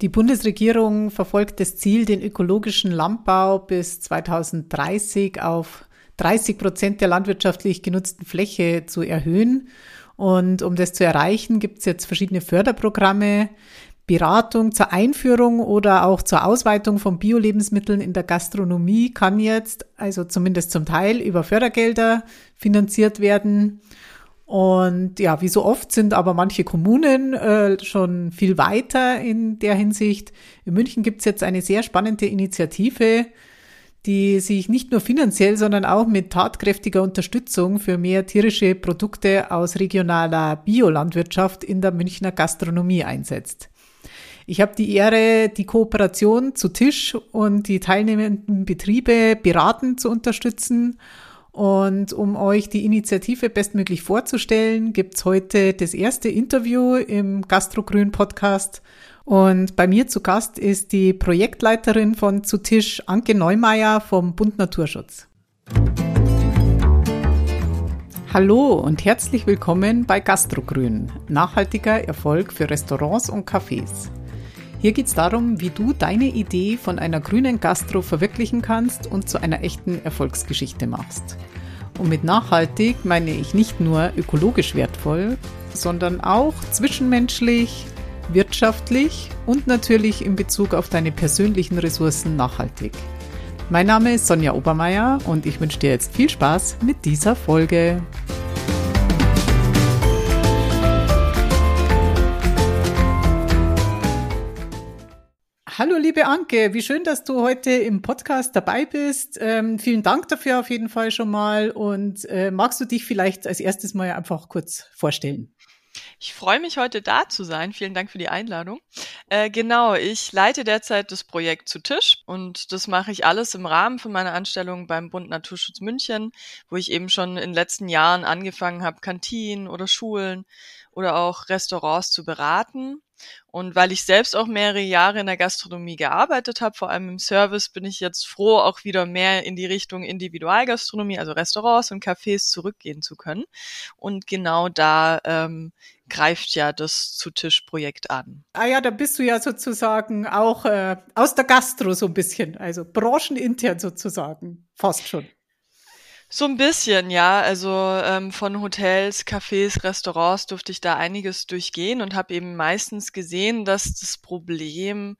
Die Bundesregierung verfolgt das Ziel, den ökologischen Landbau bis 2030 auf 30 Prozent der landwirtschaftlich genutzten Fläche zu erhöhen. Und um das zu erreichen, gibt es jetzt verschiedene Förderprogramme, Beratung zur Einführung oder auch zur Ausweitung von Bio-Lebensmitteln in der Gastronomie kann jetzt, also zumindest zum Teil, über Fördergelder finanziert werden. Und ja, wie so oft sind aber manche Kommunen äh, schon viel weiter in der Hinsicht. In München gibt es jetzt eine sehr spannende Initiative, die sich nicht nur finanziell, sondern auch mit tatkräftiger Unterstützung für mehr tierische Produkte aus regionaler Biolandwirtschaft in der Münchner Gastronomie einsetzt. Ich habe die Ehre, die Kooperation zu Tisch und die teilnehmenden Betriebe beratend zu unterstützen und um euch die Initiative bestmöglich vorzustellen, gibt's heute das erste Interview im Gastrogrün Podcast. Und bei mir zu Gast ist die Projektleiterin von Zu Tisch, Anke Neumeier vom Bund Naturschutz. Hallo und herzlich willkommen bei Gastrogrün, nachhaltiger Erfolg für Restaurants und Cafés. Hier geht es darum, wie du deine Idee von einer grünen Gastro verwirklichen kannst und zu einer echten Erfolgsgeschichte machst. Und mit nachhaltig meine ich nicht nur ökologisch wertvoll, sondern auch zwischenmenschlich, wirtschaftlich und natürlich in Bezug auf deine persönlichen Ressourcen nachhaltig. Mein Name ist Sonja Obermeier und ich wünsche dir jetzt viel Spaß mit dieser Folge. Hallo liebe Anke, wie schön, dass du heute im Podcast dabei bist. Ähm, vielen Dank dafür auf jeden Fall schon mal. Und äh, magst du dich vielleicht als erstes mal einfach kurz vorstellen? Ich freue mich, heute da zu sein. Vielen Dank für die Einladung. Äh, genau, ich leite derzeit das Projekt zu Tisch und das mache ich alles im Rahmen von meiner Anstellung beim Bund Naturschutz München, wo ich eben schon in den letzten Jahren angefangen habe, Kantinen oder Schulen oder auch Restaurants zu beraten und weil ich selbst auch mehrere Jahre in der Gastronomie gearbeitet habe, vor allem im Service, bin ich jetzt froh, auch wieder mehr in die Richtung Individualgastronomie, also Restaurants und Cafés zurückgehen zu können. Und genau da ähm, greift ja das Zu-Tisch-Projekt an. Ah ja, da bist du ja sozusagen auch äh, aus der Gastro so ein bisschen, also branchenintern sozusagen, fast schon. So ein bisschen, ja. Also ähm, von Hotels, Cafés, Restaurants durfte ich da einiges durchgehen und habe eben meistens gesehen, dass das Problem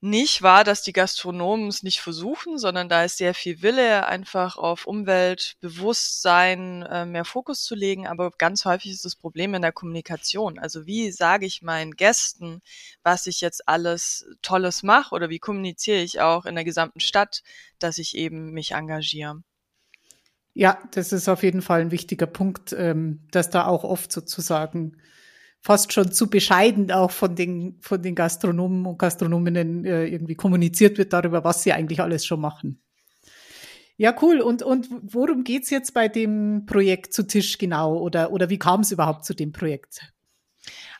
nicht war, dass die Gastronomen es nicht versuchen, sondern da ist sehr viel Wille, einfach auf Umweltbewusstsein äh, mehr Fokus zu legen. Aber ganz häufig ist das Problem in der Kommunikation. Also wie sage ich meinen Gästen, was ich jetzt alles Tolles mache oder wie kommuniziere ich auch in der gesamten Stadt, dass ich eben mich engagiere. Ja, das ist auf jeden Fall ein wichtiger Punkt, ähm, dass da auch oft sozusagen fast schon zu bescheiden auch von den, von den Gastronomen und Gastronominnen äh, irgendwie kommuniziert wird darüber, was sie eigentlich alles schon machen. Ja, cool. Und, und worum geht's jetzt bei dem Projekt zu Tisch genau? Oder, oder wie kam es überhaupt zu dem Projekt?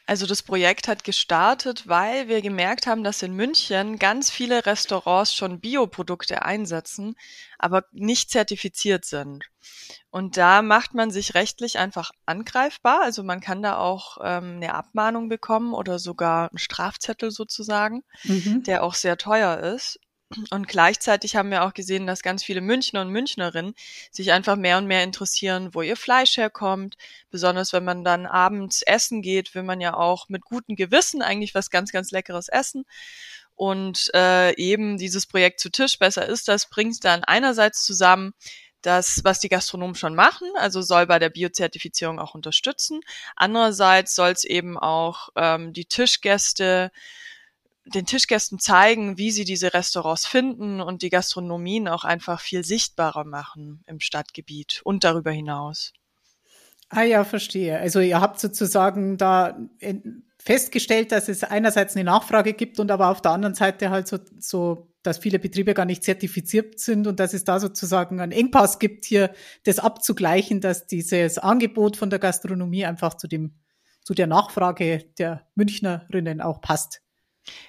Also das Projekt hat gestartet, weil wir gemerkt haben, dass in München ganz viele Restaurants schon Bioprodukte einsetzen, aber nicht zertifiziert sind. Und da macht man sich rechtlich einfach angreifbar. Also man kann da auch ähm, eine Abmahnung bekommen oder sogar einen Strafzettel sozusagen, mhm. der auch sehr teuer ist. Und gleichzeitig haben wir auch gesehen, dass ganz viele Münchner und Münchnerinnen sich einfach mehr und mehr interessieren, wo ihr Fleisch herkommt. Besonders wenn man dann abends essen geht, will man ja auch mit gutem Gewissen eigentlich was ganz, ganz Leckeres essen. Und äh, eben dieses Projekt zu Tisch besser ist, das bringt dann einerseits zusammen das, was die Gastronomen schon machen, also soll bei der Biozertifizierung auch unterstützen. Andererseits soll es eben auch ähm, die Tischgäste den Tischgästen zeigen, wie sie diese Restaurants finden und die Gastronomien auch einfach viel sichtbarer machen im Stadtgebiet und darüber hinaus. Ah ja, verstehe. Also ihr habt sozusagen da festgestellt, dass es einerseits eine Nachfrage gibt und aber auf der anderen Seite halt so, so dass viele Betriebe gar nicht zertifiziert sind und dass es da sozusagen einen Engpass gibt, hier das abzugleichen, dass dieses Angebot von der Gastronomie einfach zu dem, zu der Nachfrage der Münchnerinnen auch passt.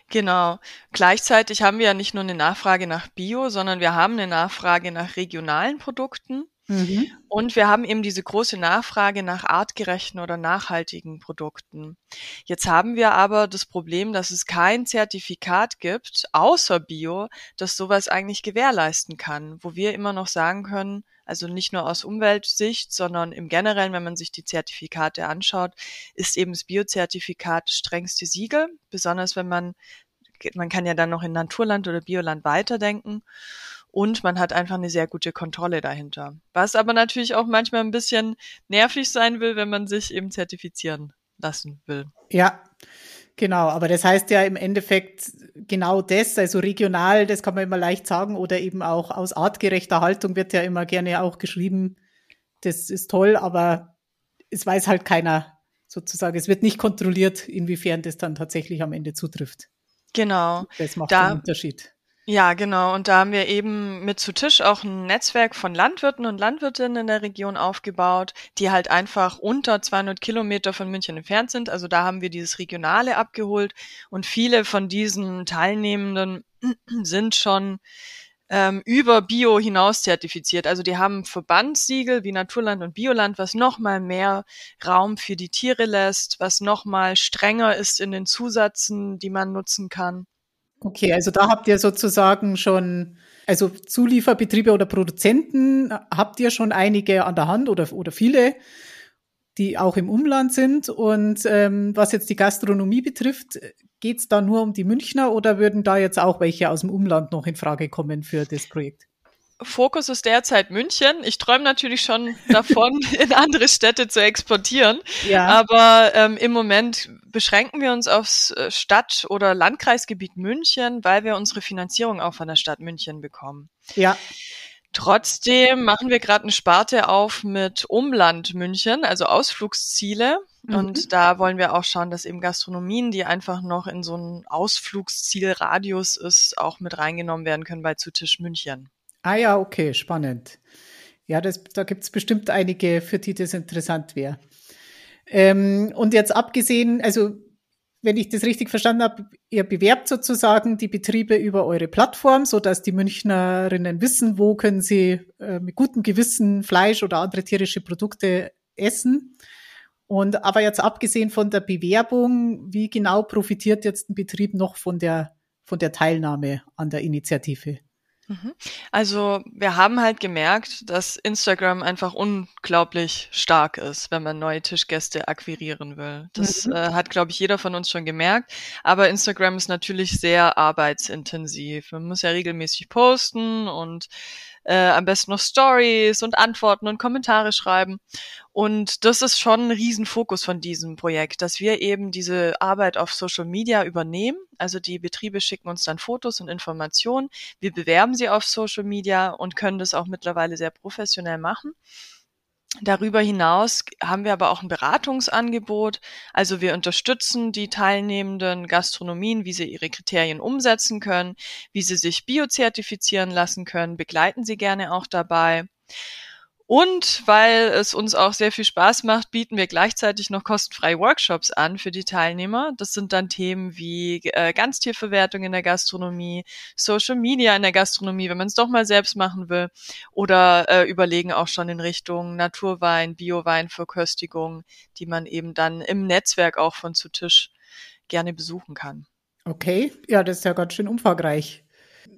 Genau. Gleichzeitig haben wir ja nicht nur eine Nachfrage nach Bio, sondern wir haben eine Nachfrage nach regionalen Produkten. Mhm. Und wir haben eben diese große Nachfrage nach artgerechten oder nachhaltigen Produkten. Jetzt haben wir aber das Problem, dass es kein Zertifikat gibt, außer Bio, das sowas eigentlich gewährleisten kann, wo wir immer noch sagen können, also nicht nur aus Umweltsicht, sondern im Generellen, wenn man sich die Zertifikate anschaut, ist eben das Biozertifikat strengste Siegel, besonders wenn man, man kann ja dann noch in Naturland oder Bioland weiterdenken und man hat einfach eine sehr gute Kontrolle dahinter. Was aber natürlich auch manchmal ein bisschen nervig sein will, wenn man sich eben zertifizieren lassen will. Ja, genau. Aber das heißt ja im Endeffekt genau das, also regional, das kann man immer leicht sagen, oder eben auch aus artgerechter Haltung wird ja immer gerne auch geschrieben. Das ist toll, aber es weiß halt keiner sozusagen. Es wird nicht kontrolliert, inwiefern das dann tatsächlich am Ende zutrifft. Genau. Das macht da, den Unterschied. Ja, genau. Und da haben wir eben mit zu Tisch auch ein Netzwerk von Landwirten und Landwirtinnen in der Region aufgebaut, die halt einfach unter 200 Kilometer von München entfernt sind. Also da haben wir dieses Regionale abgeholt und viele von diesen Teilnehmenden sind schon ähm, über Bio hinaus zertifiziert. Also die haben Verbandssiegel wie Naturland und Bioland, was nochmal mehr Raum für die Tiere lässt, was nochmal strenger ist in den Zusätzen, die man nutzen kann. Okay, also da habt ihr sozusagen schon, also Zulieferbetriebe oder Produzenten, habt ihr schon einige an der Hand oder, oder viele, die auch im Umland sind. Und ähm, was jetzt die Gastronomie betrifft, geht es da nur um die Münchner oder würden da jetzt auch welche aus dem Umland noch in Frage kommen für das Projekt? Fokus ist derzeit München. Ich träume natürlich schon davon, in andere Städte zu exportieren. Ja. Aber ähm, im Moment beschränken wir uns aufs äh, Stadt- oder Landkreisgebiet München, weil wir unsere Finanzierung auch von der Stadt München bekommen. Ja. Trotzdem machen wir gerade eine Sparte auf mit Umland München, also Ausflugsziele. Mhm. Und da wollen wir auch schauen, dass eben Gastronomien, die einfach noch in so einem Ausflugszielradius ist, auch mit reingenommen werden können bei Zutisch München. Ah ja, okay, spannend. Ja, das, da gibt es bestimmt einige, für die das interessant wäre. Ähm, und jetzt abgesehen, also wenn ich das richtig verstanden habe, ihr bewerbt sozusagen die Betriebe über eure Plattform, so dass die Münchnerinnen wissen, wo können sie äh, mit gutem Gewissen Fleisch oder andere tierische Produkte essen. Und aber jetzt abgesehen von der Bewerbung, wie genau profitiert jetzt ein Betrieb noch von der von der Teilnahme an der Initiative? Mhm. Also wir haben halt gemerkt, dass Instagram einfach unglaublich stark ist, wenn man neue Tischgäste akquirieren will. Das mhm. äh, hat, glaube ich, jeder von uns schon gemerkt. Aber Instagram ist natürlich sehr arbeitsintensiv. Man muss ja regelmäßig posten und äh, am besten noch Stories und Antworten und Kommentare schreiben. Und das ist schon ein Riesenfokus von diesem Projekt, dass wir eben diese Arbeit auf Social Media übernehmen. Also die Betriebe schicken uns dann Fotos und Informationen. Wir bewerben sie auf Social Media und können das auch mittlerweile sehr professionell machen. Darüber hinaus haben wir aber auch ein Beratungsangebot. Also wir unterstützen die teilnehmenden Gastronomien, wie sie ihre Kriterien umsetzen können, wie sie sich biozertifizieren lassen können, begleiten sie gerne auch dabei. Und weil es uns auch sehr viel Spaß macht, bieten wir gleichzeitig noch kostenfreie Workshops an für die Teilnehmer. Das sind dann Themen wie äh, Ganztierverwertung in der Gastronomie, Social Media in der Gastronomie, wenn man es doch mal selbst machen will, oder äh, überlegen auch schon in Richtung Naturwein, Bioweinverköstigung, die man eben dann im Netzwerk auch von zu Tisch gerne besuchen kann. Okay, ja, das ist ja ganz schön umfangreich.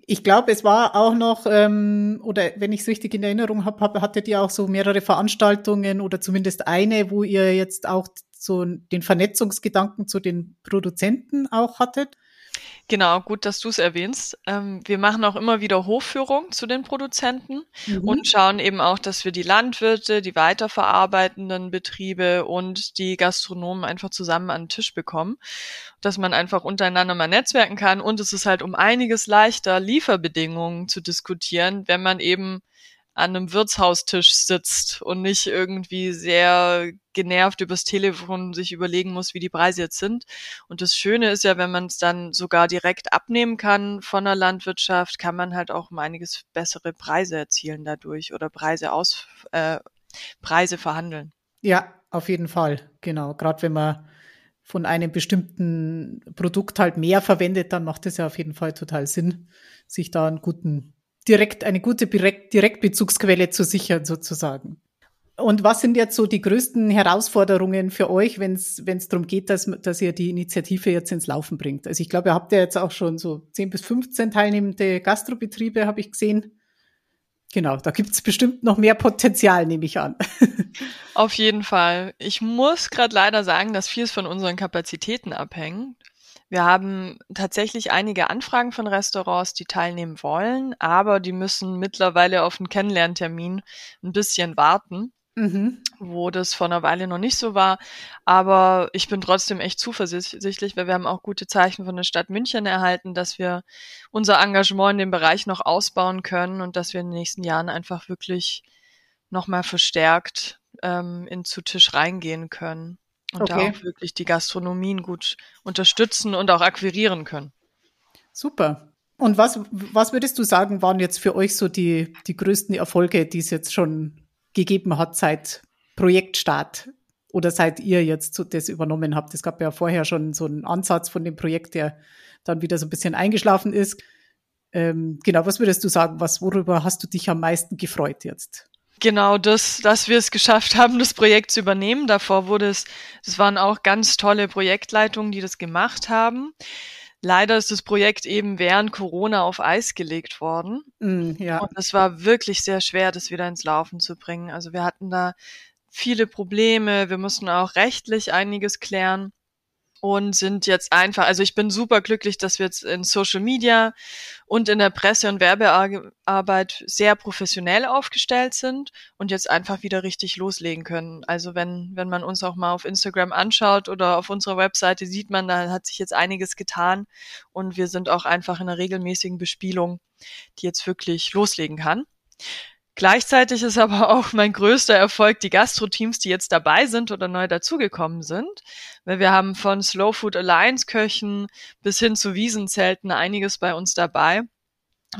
Ich glaube, es war auch noch, ähm, oder wenn ich es richtig in Erinnerung habe, hab, hattet ihr auch so mehrere Veranstaltungen oder zumindest eine, wo ihr jetzt auch so den Vernetzungsgedanken zu den Produzenten auch hattet. Genau, gut, dass du es erwähnst. Ähm, wir machen auch immer wieder Hofführung zu den Produzenten mhm. und schauen eben auch, dass wir die Landwirte, die weiterverarbeitenden Betriebe und die Gastronomen einfach zusammen an den Tisch bekommen, dass man einfach untereinander mal netzwerken kann und es ist halt um einiges leichter, Lieferbedingungen zu diskutieren, wenn man eben an einem Wirtshaustisch sitzt und nicht irgendwie sehr genervt übers Telefon sich überlegen muss, wie die Preise jetzt sind. Und das Schöne ist ja, wenn man es dann sogar direkt abnehmen kann von der Landwirtschaft, kann man halt auch um einiges bessere Preise erzielen dadurch oder Preise aus äh, Preise verhandeln. Ja, auf jeden Fall, genau. Gerade wenn man von einem bestimmten Produkt halt mehr verwendet, dann macht es ja auf jeden Fall total Sinn, sich da einen guten direkt eine gute Direktbezugsquelle zu sichern sozusagen. Und was sind jetzt so die größten Herausforderungen für euch, wenn es darum geht, dass, dass ihr die Initiative jetzt ins Laufen bringt? Also ich glaube, ihr habt ja jetzt auch schon so 10 bis 15 teilnehmende Gastrobetriebe, habe ich gesehen. Genau, da gibt es bestimmt noch mehr Potenzial, nehme ich an. Auf jeden Fall. Ich muss gerade leider sagen, dass vieles von unseren Kapazitäten abhängt. Wir haben tatsächlich einige Anfragen von Restaurants, die teilnehmen wollen, aber die müssen mittlerweile auf einen Kennenlerntermin ein bisschen warten mhm. wo das vor einer Weile noch nicht so war. Aber ich bin trotzdem echt zuversichtlich, weil wir haben auch gute Zeichen von der Stadt München erhalten, dass wir unser Engagement in dem Bereich noch ausbauen können und dass wir in den nächsten Jahren einfach wirklich nochmal verstärkt ähm, in zu Tisch reingehen können und okay. da auch wirklich die Gastronomien gut unterstützen und auch akquirieren können. Super. Und was, was würdest du sagen, waren jetzt für euch so die, die größten Erfolge, die es jetzt schon gegeben hat seit Projektstart oder seit ihr jetzt das übernommen habt. Es gab ja vorher schon so einen Ansatz von dem Projekt, der dann wieder so ein bisschen eingeschlafen ist. Ähm, genau, was würdest du sagen? Was, worüber hast du dich am meisten gefreut jetzt? Genau, das, dass wir es geschafft haben, das Projekt zu übernehmen. Davor wurde es, es waren auch ganz tolle Projektleitungen, die das gemacht haben. Leider ist das Projekt eben während Corona auf Eis gelegt worden. Mm, ja. Und es war wirklich sehr schwer, das wieder ins Laufen zu bringen. Also wir hatten da viele Probleme. Wir mussten auch rechtlich einiges klären und sind jetzt einfach, also ich bin super glücklich, dass wir jetzt in Social Media und in der Presse- und Werbearbeit sehr professionell aufgestellt sind und jetzt einfach wieder richtig loslegen können. Also wenn, wenn man uns auch mal auf Instagram anschaut oder auf unserer Webseite sieht man, da hat sich jetzt einiges getan und wir sind auch einfach in einer regelmäßigen Bespielung, die jetzt wirklich loslegen kann. Gleichzeitig ist aber auch mein größter Erfolg die Gastro-Teams, die jetzt dabei sind oder neu dazugekommen sind. Weil wir haben von Slow Food Alliance Köchen bis hin zu Wiesenzelten einiges bei uns dabei.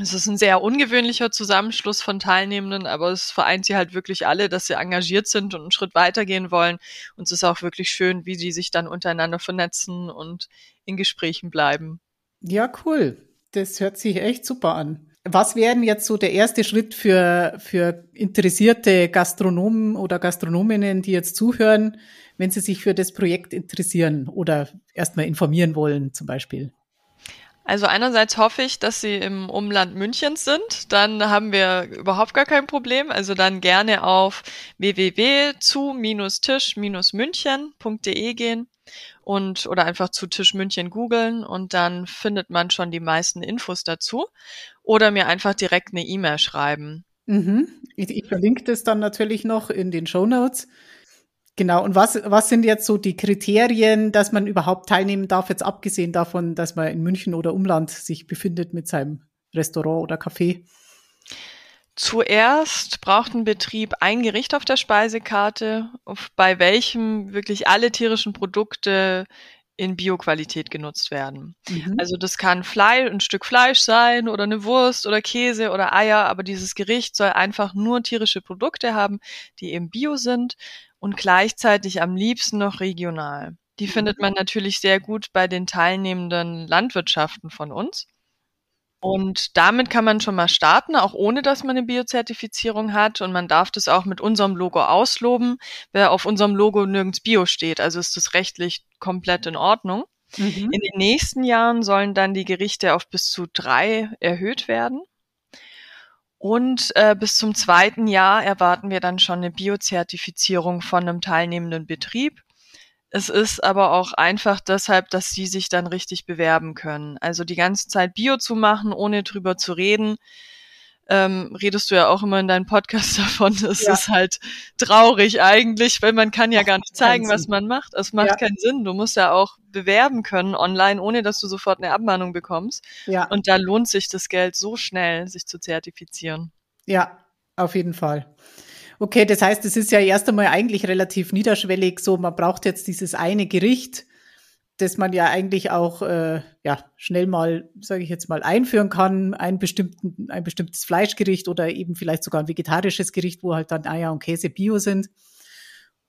Es ist ein sehr ungewöhnlicher Zusammenschluss von Teilnehmenden, aber es vereint sie halt wirklich alle, dass sie engagiert sind und einen Schritt weitergehen wollen. Und es ist auch wirklich schön, wie sie sich dann untereinander vernetzen und in Gesprächen bleiben. Ja, cool. Das hört sich echt super an. Was wäre jetzt so der erste Schritt für, für interessierte Gastronomen oder Gastronominnen, die jetzt zuhören, wenn sie sich für das Projekt interessieren oder erstmal informieren wollen zum Beispiel? Also einerseits hoffe ich, dass Sie im Umland Münchens sind. Dann haben wir überhaupt gar kein Problem. Also dann gerne auf www.zu-tisch-münchen.de gehen und oder einfach zu Tisch München googeln und dann findet man schon die meisten Infos dazu oder mir einfach direkt eine E-Mail schreiben. Mhm. Ich, ich, verlinke das dann natürlich noch in den Show Notes. Genau. Und was, was sind jetzt so die Kriterien, dass man überhaupt teilnehmen darf, jetzt abgesehen davon, dass man in München oder Umland sich befindet mit seinem Restaurant oder Café? Zuerst braucht ein Betrieb ein Gericht auf der Speisekarte, bei welchem wirklich alle tierischen Produkte in Bioqualität genutzt werden. Mhm. Also das kann Fleisch, ein Stück Fleisch sein oder eine Wurst oder Käse oder Eier, aber dieses Gericht soll einfach nur tierische Produkte haben, die eben bio sind und gleichzeitig am liebsten noch regional. Die mhm. findet man natürlich sehr gut bei den teilnehmenden Landwirtschaften von uns. Und damit kann man schon mal starten, auch ohne dass man eine Biozertifizierung hat. Und man darf das auch mit unserem Logo ausloben, wer auf unserem Logo nirgends Bio steht. Also ist das rechtlich komplett in Ordnung. Mhm. In den nächsten Jahren sollen dann die Gerichte auf bis zu drei erhöht werden. Und äh, bis zum zweiten Jahr erwarten wir dann schon eine Biozertifizierung von einem teilnehmenden Betrieb. Es ist aber auch einfach deshalb, dass sie sich dann richtig bewerben können. Also die ganze Zeit Bio zu machen, ohne drüber zu reden, ähm, redest du ja auch immer in deinem Podcast davon. Es ja. ist halt traurig eigentlich, weil man kann ja gar nicht zeigen, was man macht. Es macht ja. keinen Sinn. Du musst ja auch bewerben können online, ohne dass du sofort eine Abmahnung bekommst. Ja. Und da lohnt sich das Geld so schnell, sich zu zertifizieren. Ja, auf jeden Fall. Okay, das heißt, es ist ja erst einmal eigentlich relativ niederschwellig. So, man braucht jetzt dieses eine Gericht, das man ja eigentlich auch äh, ja schnell mal, sage ich jetzt mal, einführen kann, ein, bestimmten, ein bestimmtes Fleischgericht oder eben vielleicht sogar ein vegetarisches Gericht, wo halt dann Eier und Käse bio sind.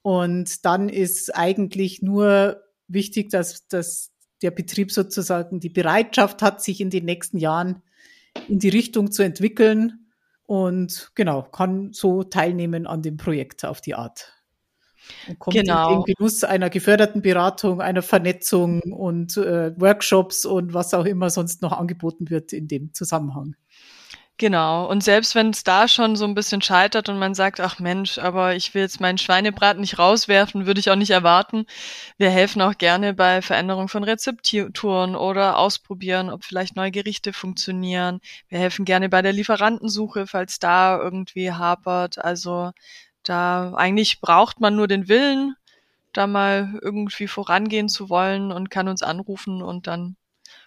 Und dann ist eigentlich nur wichtig, dass, dass der Betrieb sozusagen die Bereitschaft hat, sich in den nächsten Jahren in die Richtung zu entwickeln und genau, kann so teilnehmen an dem Projekt auf die Art. Und kommt genau. in den Genuss einer geförderten Beratung, einer Vernetzung und äh, Workshops und was auch immer sonst noch angeboten wird in dem Zusammenhang. Genau. Und selbst wenn es da schon so ein bisschen scheitert und man sagt, ach Mensch, aber ich will jetzt meinen Schweinebraten nicht rauswerfen, würde ich auch nicht erwarten. Wir helfen auch gerne bei Veränderung von Rezepturen oder ausprobieren, ob vielleicht neue Gerichte funktionieren. Wir helfen gerne bei der Lieferantensuche, falls da irgendwie hapert. Also da eigentlich braucht man nur den Willen, da mal irgendwie vorangehen zu wollen und kann uns anrufen und dann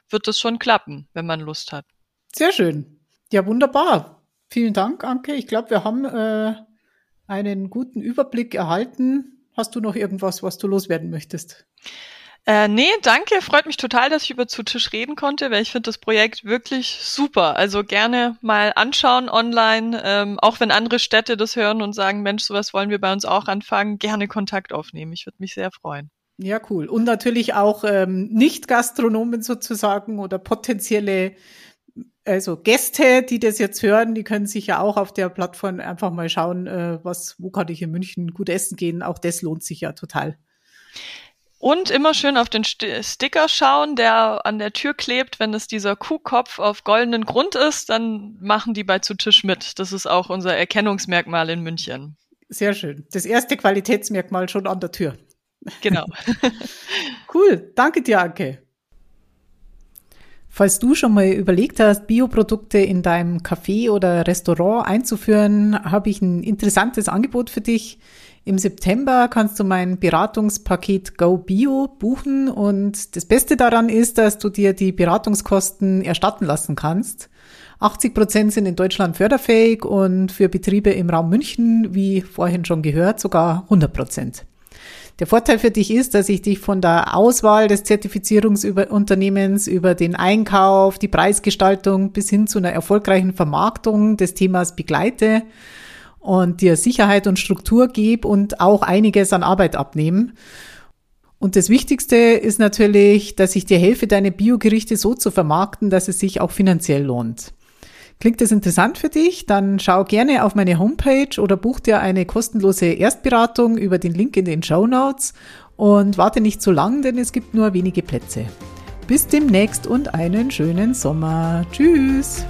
wird es schon klappen, wenn man Lust hat. Sehr schön. Ja, wunderbar. Vielen Dank, Anke. Ich glaube, wir haben äh, einen guten Überblick erhalten. Hast du noch irgendwas, was du loswerden möchtest? Äh, nee, danke. Freut mich total, dass ich über zu Tisch reden konnte, weil ich finde das Projekt wirklich super. Also gerne mal anschauen online, ähm, auch wenn andere Städte das hören und sagen, Mensch, sowas wollen wir bei uns auch anfangen, gerne Kontakt aufnehmen. Ich würde mich sehr freuen. Ja, cool. Und natürlich auch ähm, Nicht-Gastronomen sozusagen oder potenzielle also Gäste, die das jetzt hören, die können sich ja auch auf der Plattform einfach mal schauen, äh, was, wo kann ich in München gut essen gehen. Auch das lohnt sich ja total. Und immer schön auf den Sticker schauen, der an der Tür klebt. Wenn es dieser Kuhkopf auf goldenen Grund ist, dann machen die bei zu Tisch mit. Das ist auch unser Erkennungsmerkmal in München. Sehr schön. Das erste Qualitätsmerkmal schon an der Tür. Genau. cool. Danke dir, Anke. Falls du schon mal überlegt hast, Bioprodukte in deinem Café oder Restaurant einzuführen, habe ich ein interessantes Angebot für dich. Im September kannst du mein Beratungspaket Go Bio buchen und das Beste daran ist, dass du dir die Beratungskosten erstatten lassen kannst. 80 Prozent sind in Deutschland förderfähig und für Betriebe im Raum München, wie vorhin schon gehört, sogar 100 Prozent. Der Vorteil für dich ist, dass ich dich von der Auswahl des Zertifizierungsunternehmens über den Einkauf, die Preisgestaltung bis hin zu einer erfolgreichen Vermarktung des Themas begleite und dir Sicherheit und Struktur gebe und auch einiges an Arbeit abnehmen. Und das Wichtigste ist natürlich, dass ich dir helfe, deine Biogerichte so zu vermarkten, dass es sich auch finanziell lohnt. Klingt das interessant für dich? Dann schau gerne auf meine Homepage oder buch dir eine kostenlose Erstberatung über den Link in den Show Notes und warte nicht zu lang, denn es gibt nur wenige Plätze. Bis demnächst und einen schönen Sommer. Tschüss!